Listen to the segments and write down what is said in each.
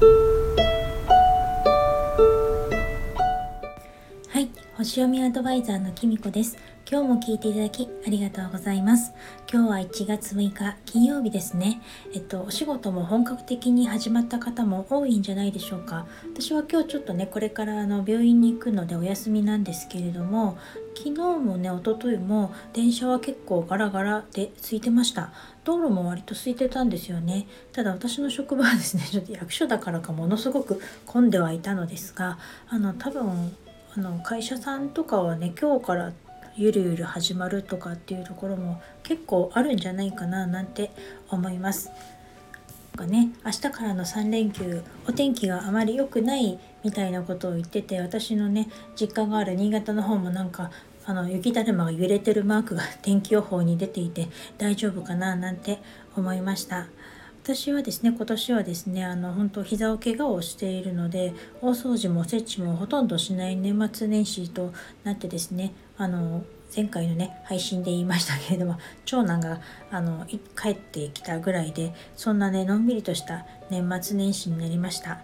Thank you. 星読みアドバイザーのきみこです。今日も聞いていただきありがとうございます。今日は1月6日金曜日ですね。えっとお仕事も本格的に始まった方も多いんじゃないでしょうか。私は今日ちょっとねこれからあの病院に行くのでお休みなんですけれども昨日もね一昨日も電車は結構ガラガラで空いてました。道路も割と空いてたんですよね。ただ私の職場はですね ちょっと役所だからかものすごく混んではいたのですがあの多分あの会社さんとかはね今日からゆるゆる始まるとかっていうところも結構あるんじゃないかななんて思います。かね明日からの3連休お天気があまり良くないみたいなことを言ってて私のね実家がある新潟の方もなんかあの雪だるまが揺れてるマークが天気予報に出ていて大丈夫かななんて思いました。私はですね今年はですねあの本当膝を怪我をしているので大掃除もおせちもほとんどしない年末年始となってですねあの前回のね配信で言いましたけれども長男があの帰ってきたぐらいでそんなねのんびりとした年末年始になりました。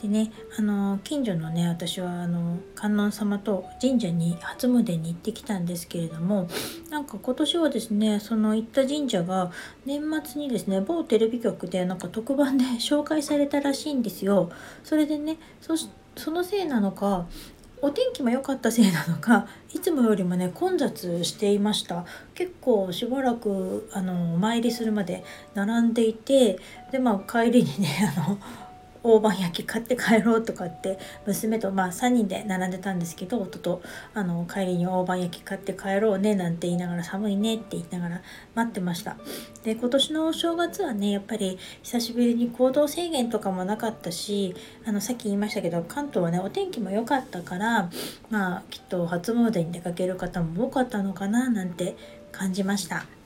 でねあの近所のね私はあの観音様と神社に初詣に行ってきたんですけれどもなんか今年はですねその行った神社が年末にですね某テレビ局でなんか特番で 紹介されたらしいんですよ。それでねそのせいなのかお天気も良かったせいなのかいつもよりもね混雑していました結構しばらくあのお参りするまで並んでいてでまあ帰りにねあの大判焼き買って帰ろうとかって娘とまあ3人で並んでたんですけど夫とあの帰りに大判焼き買って帰ろうねなんて言いながら寒いねって言いながら待ってました。で今年のお正月はねやっぱり久しぶりに行動制限とかもなかったしあのさっき言いましたけど関東はねお天気も良かったからまあきっと初詣に出かける方も多かったのかななんて感じました。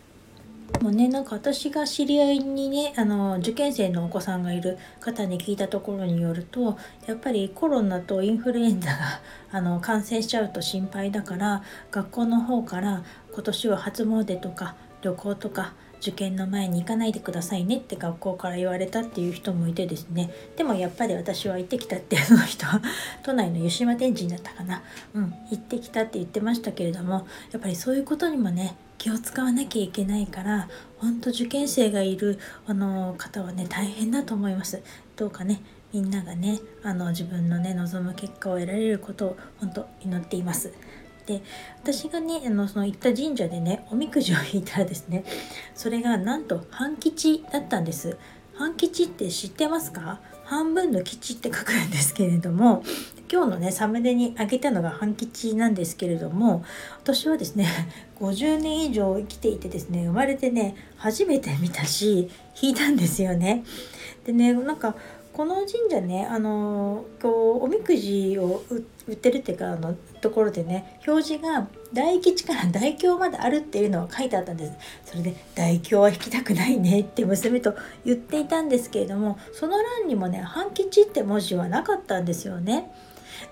もうねなんか私が知り合いにねあの受験生のお子さんがいる方に聞いたところによるとやっぱりコロナとインフルエンザが あの感染しちゃうと心配だから学校の方から今年は初詣とか旅行とか受験の前に行かないでくださいねって学校から言われたっていう人もいてですね。でもやっぱり私は行ってきたってその人は 都内の湯島天神だったかな。うん行ってきたって言ってましたけれどもやっぱりそういうことにもね気を使わなきゃいけないから本当受験生がいるあの方はね大変だと思います。どうかねみんながねあの自分のね望む結果を得られることを本当祈っています。で私がねあのその行った神社でねおみくじを引いたらですねそれがなんと半吉だったんです。半吉って知ってますか？半分の吉って書くんですけれども今日のねサムネにあげたのが半吉なんですけれども私はですね 50年以上生きていてですね生まれてね初めて見たし引いたんですよね。でねなんかこの神社ねあのこうおみくじを売ってるっていうかあのところでね表示が大吉から 大凶まであるっていうのが書いてあったんですそれで大凶は引きたくないねって娘と言っていたんですけれどもその欄にもね半吉って文字はなかったんですよね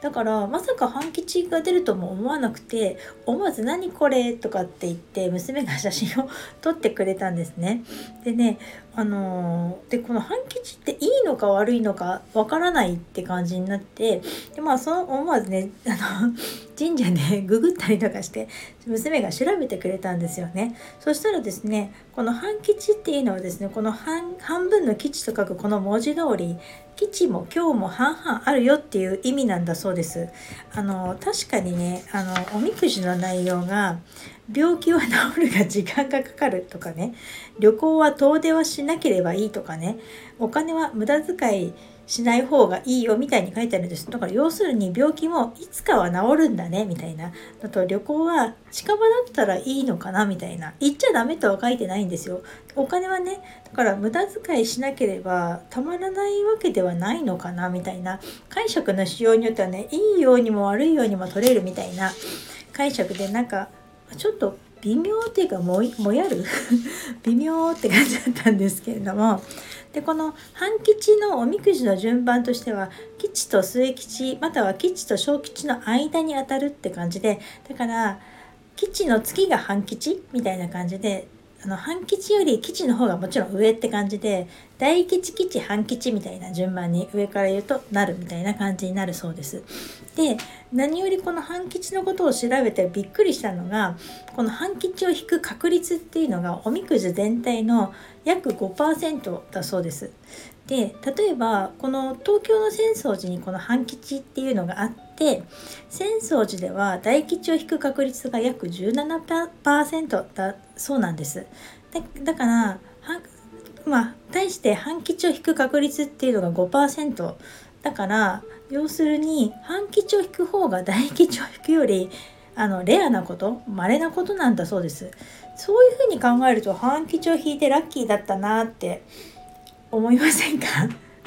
だからまさか半吉が出るとも思わなくて思わず「何これ?」とかって言って娘が写真を撮ってくれたんですね。でねあの、でこの半吉っていいのか悪いのかわからないって感じになってでまあその思わずね あの神社で ググったりとかして娘が調べてくれたんですよね。そしたらですねこの半吉っていうのはですねこの半分の吉と書くこの文字通り吉も今日も半々あるよっていう意味なんだそうです。あの確かにねあのおみくじの内容が病気は治るが時間がかかるとかね旅行は遠出はしなければいいとかねお金は無駄遣いしない方がいいよみたいに書いてあるんです。だから要するに病気もいつかは治るんだねみたいな。あと旅行は近場だったらいいのかなみたいな。行っちゃダメとは書いてないんですよ。お金はね、だから無駄遣いしなければたまらないわけではないのかなみたいな。解釈の仕様によってはね、いいようにも悪いようにも取れるみたいな解釈でなんかちょっと微妙っていうかももやる？微妙って感じだったんですけれども。でこの半吉のおみくじの順番としては吉と末吉または吉と小吉の間にあたるって感じでだから吉の次が半吉みたいな感じであの半吉より吉の方がもちろん上って感じで大吉吉半吉みたいな順番に上から言うとなるみたいな感じになるそうです。で何よりこの半吉のことを調べてびっくりしたのがこの半吉を引く確率っていうのがおみくじ全体の約5%だそうです。で例えばこの東京の浅草寺にこの半吉っていうのがあって浅草寺では大吉を引く確率が約17%だそうなんです。だからまあ対して半吉を引く確率っていうのが5%だから要するに半吉を引く方が大吉を引くよりあのレアなこと稀なことなんだそうです。そういうふうに考えると半吉を引いてラッキーだったなって思いませんか？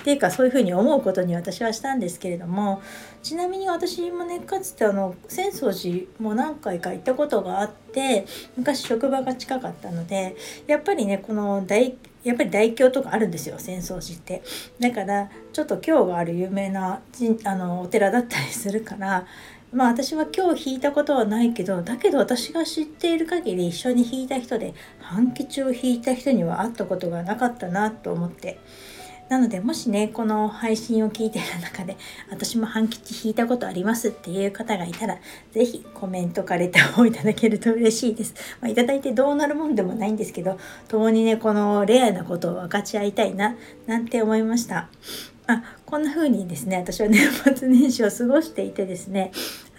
っていうかそういうふうに思うことに私はしたんですけれどもちなみに私もねかつてあの浅草寺も何回か行ったことがあって昔職場が近かったのでやっぱりねこの大やっぱり大経とかあるんですよ浅草寺って。だからちょっと経がある有名なあのお寺だったりするからまあ私は今日弾いたことはないけどだけど私が知っている限り一緒に弾いた人で半吉を弾いた人には会ったことがなかったなと思って。なのでもしねこの配信を聞いてる中で私も半吉引いたことありますっていう方がいたら是非コメントかレターをいただけると嬉しいです。まあ、いただいてどうなるもんでもないんですけど共にねこのレアなことを分かち合いたいななんて思いました。あこんな風にですね私は年末年始を過ごしていてですね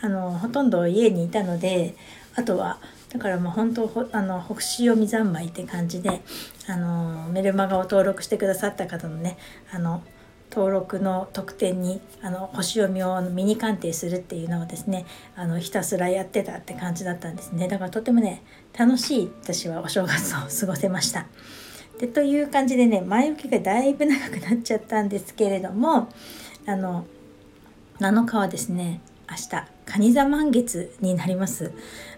あのほとんど家にいたのであとはだからもう本当あの星読み三昧って感じであのメルマガを登録してくださった方のねあの登録の特典にあの星読みをミニ鑑定するっていうのをですねあのひたすらやってたって感じだったんですねだからとてもね楽しい私はお正月を過ごせました。でという感じでね前置きがだいぶ長くなっちゃったんですけれどもあの7日はですね明日蟹座満月になります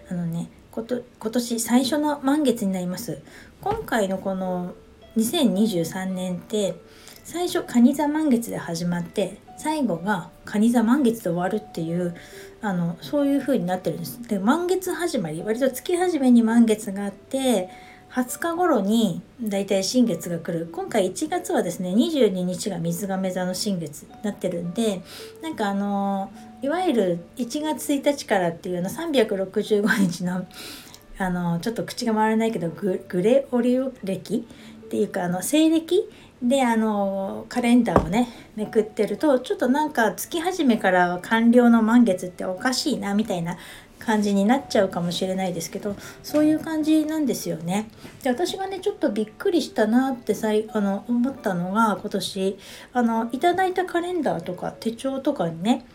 あのねこと今年最初の満月になります今回のこの2023年って最初蟹座満月で始まって最後が蟹座満月で終わるっていうあのそういう風になってるんです。で満月始まり割と月始めに満月があって20日頃にだいたい新月が来る。今回1月はですね22日が水亀座の新月になってるんでなんかあのいわゆる1月1日からっていうの365日のあのちょっと口が回らないけどグレオリオ歴っていうかあの西暦であのカレンダーをねめくってるとちょっとなんか月始めから完了の満月っておかしいなみたいな感じになっちゃうかもしれないですけどそういう感じなんですよね。で私がねちょっとびっくりしたなってさいあの思ったのが今年あのいただいたカレンダーとか手帳とかにね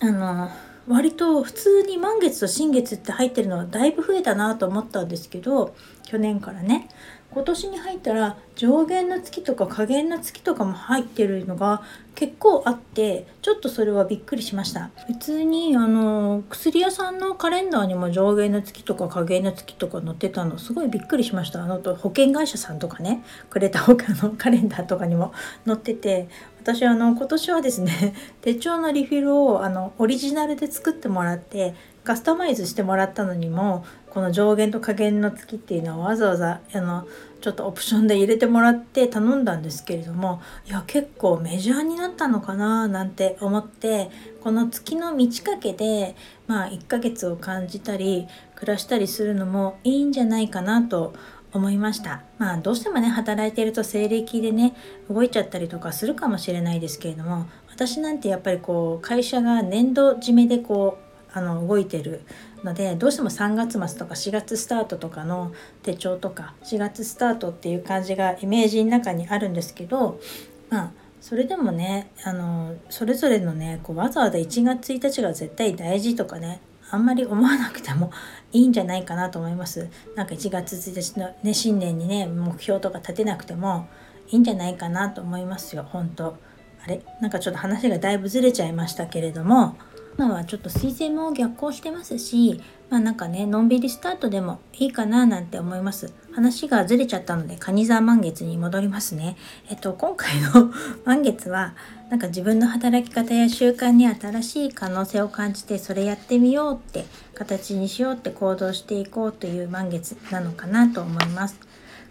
あの割と普通に満月と新月って入ってるのはだいぶ増えたなと思ったんですけど去年からね今年に入ったら上限の月とか下限の月とかも入ってるのが結構あってちょっとそれはびっくりしました。普通にあの薬屋さんのカレンダーにも上限の月とか下限の月とか載ってたのすごいびっくりしました。あのと保険会社さんとかねくれた他のカレンダーとかにも載ってて私あの今年はですね手帳のリフィルをあのオリジナルで作ってもらってカスタマイズしてもらったのにもこの上限と下限の月っていうのはわざわざあのちょっとオプションで入れてもらって頼んだんですけれどもいや結構メジャーになったのかななんて思ってこの月の満ち欠けでまあ1ヶ月を感じたり暮らしたりするのもいいんじゃないかなと思いました。まあどうしてもね働いていると西暦でね動いちゃったりとかするかもしれないですけれども私なんてやっぱりこう会社が年度締めでこうあの動いてるのでどうしても3月末とか4月スタートとかの手帳とか4月スタートっていう感じがイメージの中にあるんですけどまあそれでもねあのそれぞれのねこうわざわざ1月1日が絶対大事とかねあんまり思わなくてもいいんじゃないかなと思います。なんか1月1日のね新年にね目標とか立てなくてもいいんじゃないかなと思いますよ本当あれ？なんかちょっと話がだいぶずれちゃいましたけれども今はちょっと彗星も逆行してますしまあなんかねのんびりスタートでもいいかななんて思います。話がずれちゃったので蟹座満月に戻りますね。えっと今回の 満月はなんか自分の働き方や習慣に新しい可能性を感じてそれやってみようって形にしようって行動していこうという満月なのかなと思います。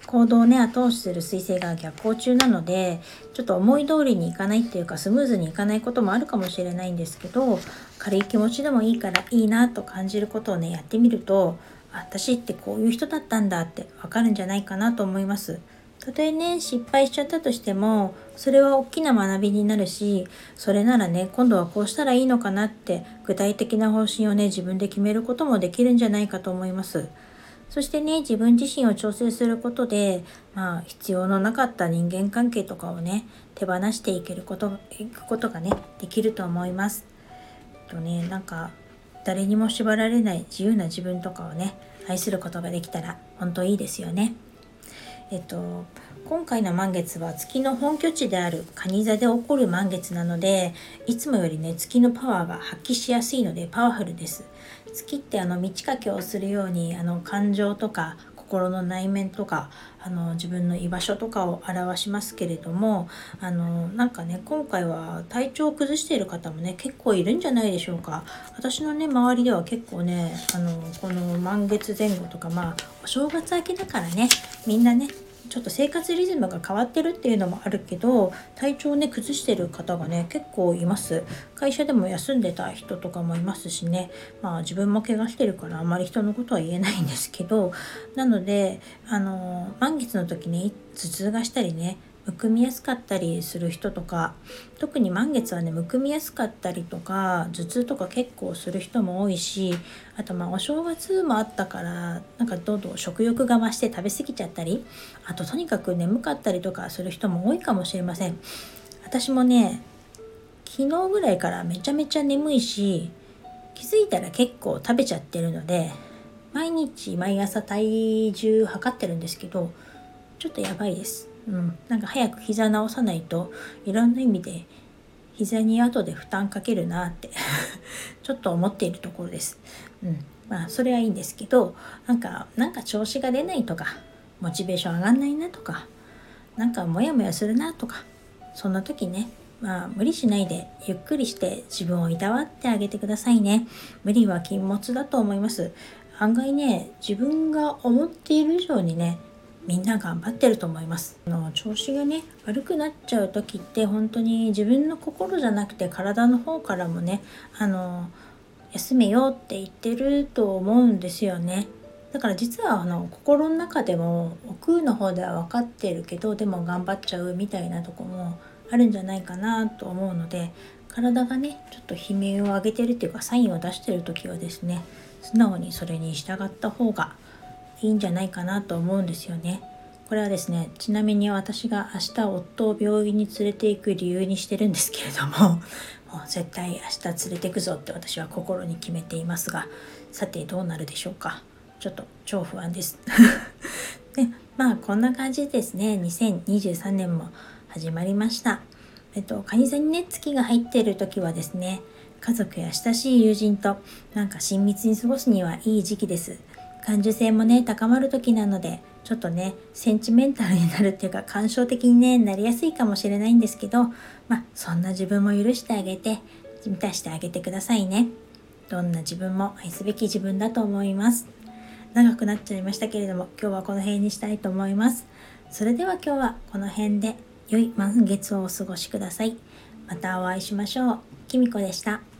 行動をね後押しする彗星が逆行中なのでちょっと思い通りにいかないっていうかスムーズにいかないこともあるかもしれないんですけど軽い気持ちでもいいからいいなと感じることをねやってみると私ってこういう人だったんだってわかるんじゃないかなと思います。たとえね失敗しちゃったとしてもそれは大きな学びになるしそれならね今度はこうしたらいいのかなって具体的な方針をね自分で決めることもできるんじゃないかと思います。そしてね自分自身を調整することで、まあ、必要のなかった人間関係とかをね手放していけることいくことがねできると思います。とねなんか誰にも縛られない自由な自分とかをね愛することができたら本当いいですよね。えっと今回の満月は月の本拠地である蟹座で起こる満月なのでいつもよりね月のパワーが発揮しやすいのでパワフルです。月ってあの満ち欠けをするようにあの感情とか心の内面とかあの自分の居場所とかを表しますけれどもあのなんかね今回は体調を崩している方もね結構いるんじゃないでしょうか。私のね周りでは結構ねあのこの満月前後とかまあお正月明けだからねみんなねちょっと生活リズムが変わってるっていうのもあるけど体調をね崩してる方がね結構います。会社でも休んでた人とかもいますしね。まあ自分も怪我してるからあまり人のことは言えないんですけど。なのであの満月の時に頭痛がしたりねむくみやすかったりする人とか特に満月はねむくみやすかったりとか頭痛とか結構する人も多いしあとまあお正月もあったからなんかどんどん食欲が増して食べ過ぎちゃったりあととにかく眠かったりとかする人も多いかもしれません。私もね昨日ぐらいからめちゃめちゃ眠いし気づいたら結構食べちゃってるので毎日毎朝体重測ってるんですけどちょっとやばいです。うん、なんか早く膝直さないといろんな意味で膝に後で負担かけるなって ちょっと思っているところです。うん、まあそれはいいんですけどなんかなんか調子が出ないとかモチベーション上がんないなとかなんかモヤモヤするなとかそんな時ねまあ無理しないでゆっくりして自分をいたわってあげてくださいね。無理は禁物だと思います。案外ね自分が思っている以上にねみんな頑張ってると思います。あの調子がね悪くなっちゃう時って本当に自分の心じゃなくて体の方からもねあの休めようって言ってると思うんですよね。だから実はあの心の中でも奥の方では分かってるけどでも頑張っちゃうみたいなとこもあるんじゃないかなと思うので体がねちょっと悲鳴を上げてるっていうかサインを出してる時はですね素直にそれに従った方がいいんじゃないかなと思うんですよね。これはですねちなみに私が明日夫を病院に連れて行く理由にしてるんですけれども もう絶対明日連れてくぞって私は心に決めていますがさてどうなるでしょうか。ちょっと超不安です。で まあこんな感じですね。2023年も始まりました。えっと蟹座にね月が入っている時はですね家族や親しい友人となんか親密に過ごすにはいい時期です。感受性もね高まる時なのでちょっとねセンチメンタルになるっていうか 感傷的に、ね、なりやすいかもしれないんですけどまあそんな自分も許してあげて満たしてあげてくださいね。どんな自分も愛すべき自分だと思います。長くなっちゃいましたけれども今日はこの辺にしたいと思います。それでは今日はこの辺で良い満月をお過ごしください。またお会いしましょう。きみこでした。